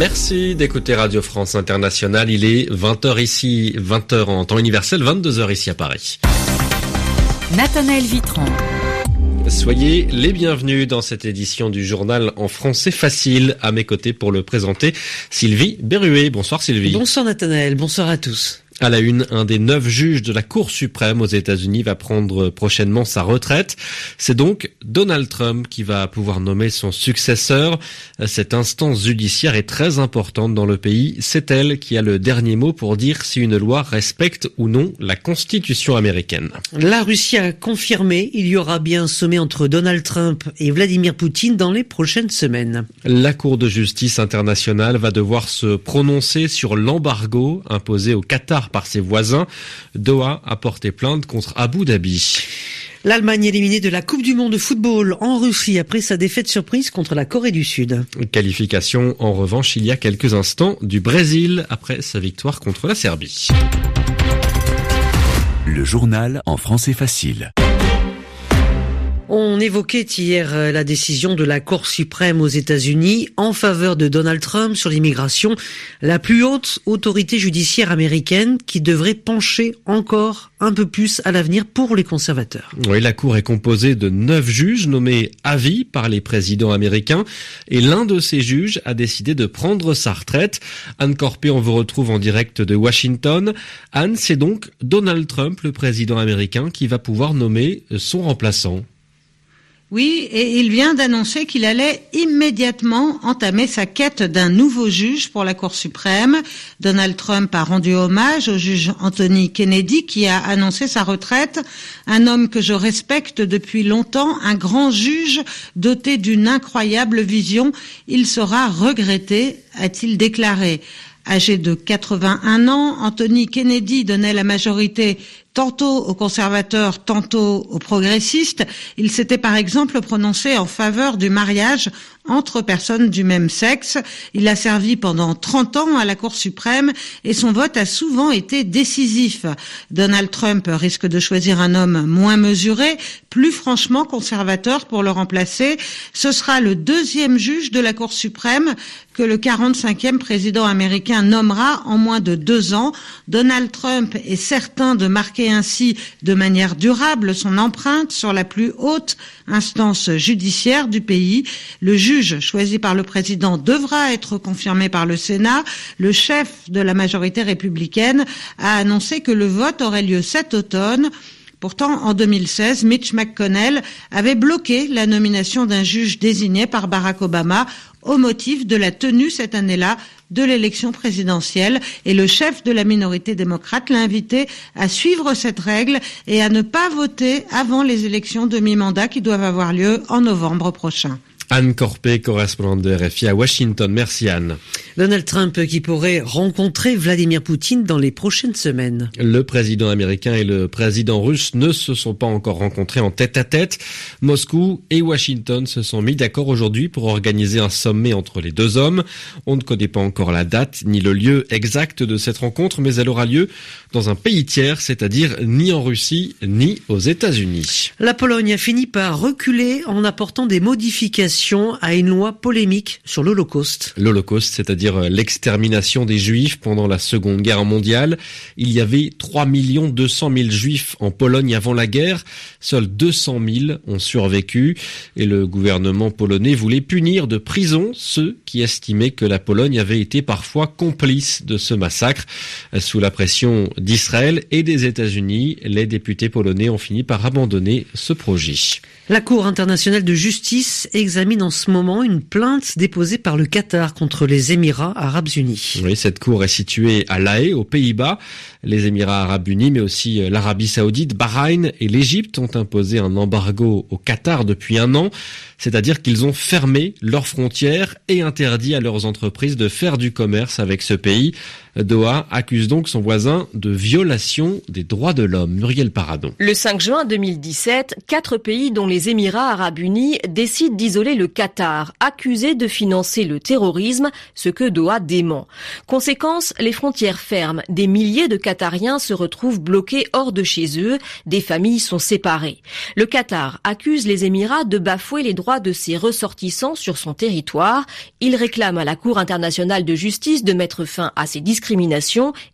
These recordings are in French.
Merci d'écouter Radio France Internationale. Il est 20h ici, 20h en temps universel, 22h ici à Paris. Nathanaël Vitran. Soyez les bienvenus dans cette édition du journal en français facile. À mes côtés pour le présenter, Sylvie Berruet. Bonsoir Sylvie. Bonsoir Nathanaël, bonsoir à tous. À la une, un des neuf juges de la Cour suprême aux États-Unis va prendre prochainement sa retraite. C'est donc Donald Trump qui va pouvoir nommer son successeur. Cette instance judiciaire est très importante dans le pays. C'est elle qui a le dernier mot pour dire si une loi respecte ou non la Constitution américaine. La Russie a confirmé il y aura bien un sommet entre Donald Trump et Vladimir Poutine dans les prochaines semaines. La Cour de justice internationale va devoir se prononcer sur l'embargo imposé au Qatar par ses voisins. Doha a porté plainte contre Abu Dhabi. L'Allemagne éliminée de la Coupe du Monde de football en Russie après sa défaite surprise contre la Corée du Sud. Qualification en revanche il y a quelques instants du Brésil après sa victoire contre la Serbie. Le journal en français facile. On évoquait hier euh, la décision de la Cour suprême aux États-Unis en faveur de Donald Trump sur l'immigration, la plus haute autorité judiciaire américaine qui devrait pencher encore un peu plus à l'avenir pour les conservateurs. Oui, la Cour est composée de neuf juges nommés à vie par les présidents américains et l'un de ces juges a décidé de prendre sa retraite. Anne Corpé, on vous retrouve en direct de Washington. Anne, c'est donc Donald Trump, le président américain, qui va pouvoir nommer son remplaçant. Oui, et il vient d'annoncer qu'il allait immédiatement entamer sa quête d'un nouveau juge pour la Cour suprême. Donald Trump a rendu hommage au juge Anthony Kennedy qui a annoncé sa retraite. Un homme que je respecte depuis longtemps, un grand juge doté d'une incroyable vision. Il sera regretté, a-t-il déclaré. Âgé de 81 ans, Anthony Kennedy donnait la majorité tantôt aux conservateurs, tantôt aux progressistes. Il s'était par exemple prononcé en faveur du mariage entre personnes du même sexe. Il a servi pendant 30 ans à la Cour suprême et son vote a souvent été décisif. Donald Trump risque de choisir un homme moins mesuré, plus franchement conservateur pour le remplacer. Ce sera le deuxième juge de la Cour suprême que le 45e président américain nommera en moins de deux ans. Donald Trump est certain de marquer ainsi de manière durable son empreinte sur la plus haute instance judiciaire du pays. Le juge choisi par le président devra être confirmé par le Sénat. Le chef de la majorité républicaine a annoncé que le vote aurait lieu cet automne. Pourtant, en 2016, Mitch McConnell avait bloqué la nomination d'un juge désigné par Barack Obama au motif de la tenue cette année-là de l'élection présidentielle et le chef de la minorité démocrate l'a invité à suivre cette règle et à ne pas voter avant les élections de mi-mandat qui doivent avoir lieu en novembre prochain. Anne Corpé, correspondante de RFI à Washington. Merci Anne. Donald Trump qui pourrait rencontrer Vladimir Poutine dans les prochaines semaines. Le président américain et le président russe ne se sont pas encore rencontrés en tête à tête. Moscou et Washington se sont mis d'accord aujourd'hui pour organiser un sommet entre les deux hommes. On ne connaît pas encore la date ni le lieu exact de cette rencontre, mais elle aura lieu dans un pays tiers, c'est-à-dire ni en Russie ni aux États-Unis. La Pologne a fini par reculer en apportant des modifications à une loi polémique sur l'Holocauste. L'Holocauste, c'est-à-dire l'extermination des Juifs pendant la Seconde Guerre mondiale. Il y avait 3 200 000 Juifs en Pologne avant la guerre. Seuls 200 000 ont survécu et le gouvernement polonais voulait punir de prison ceux qui estimaient que la Pologne avait été parfois complice de ce massacre. Sous la pression d'Israël et des États-Unis, les députés polonais ont fini par abandonner ce projet. La Cour internationale de justice examine en ce moment une plainte déposée par le Qatar contre les Émirats arabes unis. Oui, cette cour est située à La Haye, aux Pays-Bas. Les Émirats arabes unis, mais aussi euh, l'Arabie saoudite, Bahreïn et l'Égypte ont imposé un embargo au Qatar depuis un an. C'est-à-dire qu'ils ont fermé leurs frontières et interdit à leurs entreprises de faire du commerce avec ce pays. Doha accuse donc son voisin de violation des droits de l'homme. Muriel Paradon. Le 5 juin 2017, quatre pays dont les Émirats arabes unis décident d'isoler le Qatar, accusé de financer le terrorisme, ce que Doha dément. Conséquence, les frontières ferment, des milliers de Qatariens se retrouvent bloqués hors de chez eux, des familles sont séparées. Le Qatar accuse les Émirats de bafouer les droits de ses ressortissants sur son territoire. Il réclame à la Cour internationale de justice de mettre fin à ces discriminations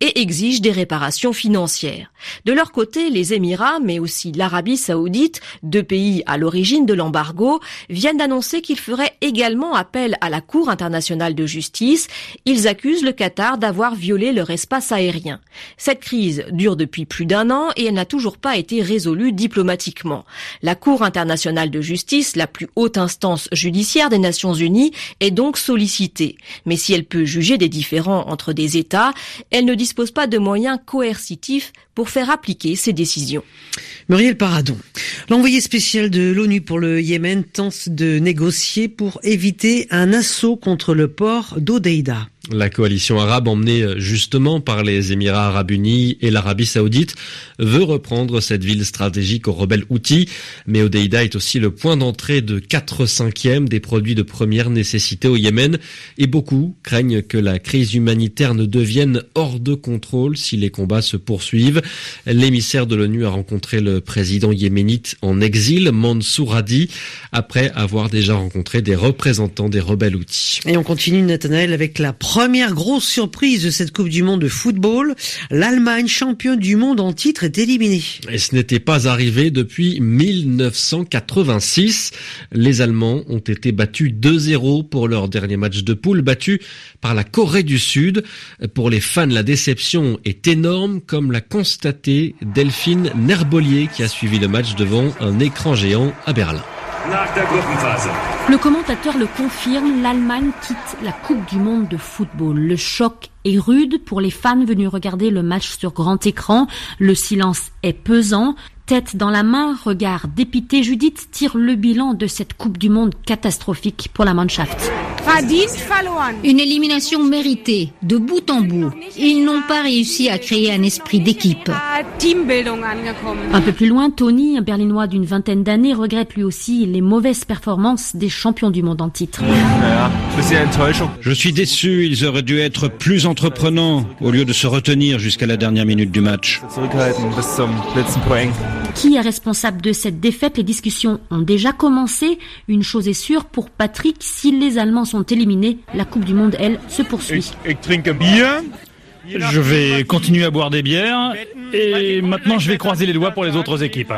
et exige des réparations financières. De leur côté, les Émirats, mais aussi l'Arabie saoudite, deux pays à l'origine de l'embargo, viennent d'annoncer qu'ils feraient également appel à la Cour internationale de justice. Ils accusent le Qatar d'avoir violé leur espace aérien. Cette crise dure depuis plus d'un an et elle n'a toujours pas été résolue diplomatiquement. La Cour internationale de justice, la plus haute instance judiciaire des Nations unies, est donc sollicitée. Mais si elle peut juger des différends entre des États, elle ne dispose pas de moyens coercitifs pour faire appliquer ses décisions. Muriel Paradon, l'envoyé spécial de l'ONU pour le Yémen tente de négocier pour éviter un assaut contre le port d'Odeida. La coalition arabe emmenée justement par les Émirats arabes unis et l'Arabie saoudite veut reprendre cette ville stratégique aux rebelles outils, mais Odeida est aussi le point d'entrée de 4 cinquièmes des produits de première nécessité au Yémen et beaucoup craignent que la crise humanitaire ne devienne hors de contrôle si les combats se poursuivent. L'émissaire de l'ONU a rencontré le président yéménite en exil, Mansour Hadi, après avoir déjà rencontré des représentants des rebelles outils. Et on continue, Nathanaël, avec la grosse surprise de cette Coupe du Monde de football, l'Allemagne, championne du monde en titre, est éliminée. Et ce n'était pas arrivé depuis 1986. Les Allemands ont été battus 2-0 pour leur dernier match de poule, battus par la Corée du Sud. Pour les fans, la déception est énorme, comme l'a constaté Delphine Nerbolier qui a suivi le match devant un écran géant à Berlin. Le commentateur le confirme, l'Allemagne quitte la Coupe du Monde de football. Le choc est rude pour les fans venus regarder le match sur grand écran. Le silence est pesant. Tête dans la main, regard dépité, Judith tire le bilan de cette Coupe du Monde catastrophique pour la Mannschaft. Une élimination méritée, de bout en bout. Ils n'ont pas réussi à créer un esprit d'équipe. Un peu plus loin, Tony, un berlinois d'une vingtaine d'années, regrette lui aussi les mauvaises performances des champions du monde en titre. Je suis déçu, ils auraient dû être plus entreprenants au lieu de se retenir jusqu'à la dernière minute du match. Qui est responsable de cette défaite? Les discussions ont déjà commencé. Une chose est sûre pour Patrick, si les Allemands sont éliminés, la Coupe du Monde, elle, se poursuit. Je vais continuer à boire des bières et maintenant je vais croiser les doigts pour les autres équipes.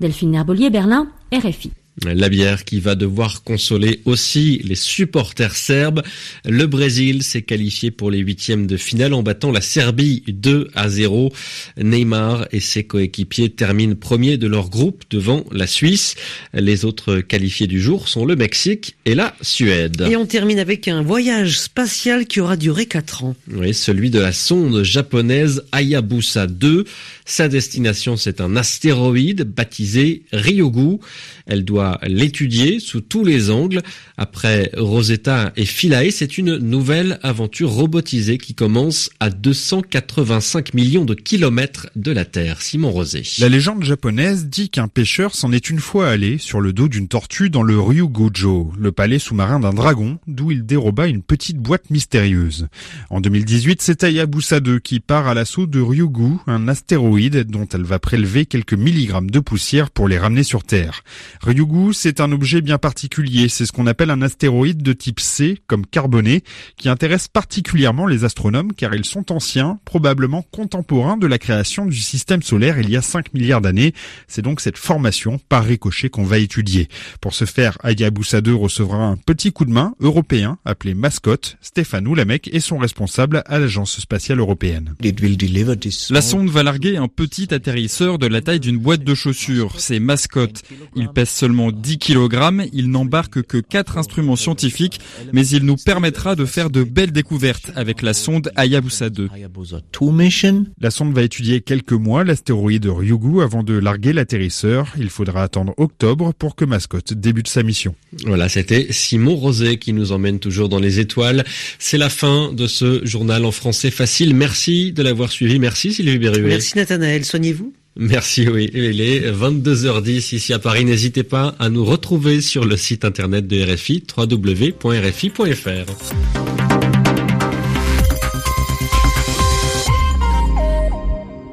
Delphine Herbolier, Berlin, RFI. La bière qui va devoir consoler aussi les supporters serbes. Le Brésil s'est qualifié pour les huitièmes de finale en battant la Serbie 2 à 0. Neymar et ses coéquipiers terminent premiers de leur groupe devant la Suisse. Les autres qualifiés du jour sont le Mexique et la Suède. Et on termine avec un voyage spatial qui aura duré 4 ans. Oui, celui de la sonde japonaise Hayabusa 2. Sa destination, c'est un astéroïde baptisé Ryugu. Elle doit l'étudier sous tous les angles. Après Rosetta et Philae, c'est une nouvelle aventure robotisée qui commence à 285 millions de kilomètres de la Terre. Simon Rosé. La légende japonaise dit qu'un pêcheur s'en est une fois allé sur le dos d'une tortue dans le Ryugujo, le palais sous-marin d'un dragon, d'où il déroba une petite boîte mystérieuse. En 2018, c'est Hayabusa 2 qui part à l'assaut de Ryugu, un astéroïde dont elle va prélever quelques milligrammes de poussière pour les ramener sur Terre. Ryugu, c'est un objet bien particulier. C'est ce qu'on appelle un astéroïde de type C, comme carboné, qui intéresse particulièrement les astronomes car ils sont anciens, probablement contemporains de la création du système solaire il y a 5 milliards d'années. C'est donc cette formation par ricochet qu'on va étudier. Pour ce faire, Hayabusa 2 recevra un petit coup de main européen appelé mascotte. Stéphane Oulamec est son responsable à l'Agence spatiale européenne. La sonde va larguer un petit atterrisseur de la taille d'une boîte de chaussures. C'est mascotte. Il pèse seulement seulement 10 kg, il n'embarque que 4 instruments scientifiques, mais il nous permettra de faire de belles découvertes avec la sonde Hayabusa 2. La sonde va étudier quelques mois l'astéroïde Ryugu avant de larguer l'atterrisseur. Il faudra attendre octobre pour que Mascotte débute sa mission. Voilà, c'était Simon Rosé qui nous emmène toujours dans les étoiles. C'est la fin de ce journal en français facile. Merci de l'avoir suivi. Merci Sylvie Berruet. Merci Nathanaël. Soignez-vous. Merci, oui. Il est 22h10 ici à Paris. N'hésitez pas à nous retrouver sur le site internet de RFI, www.rfi.fr.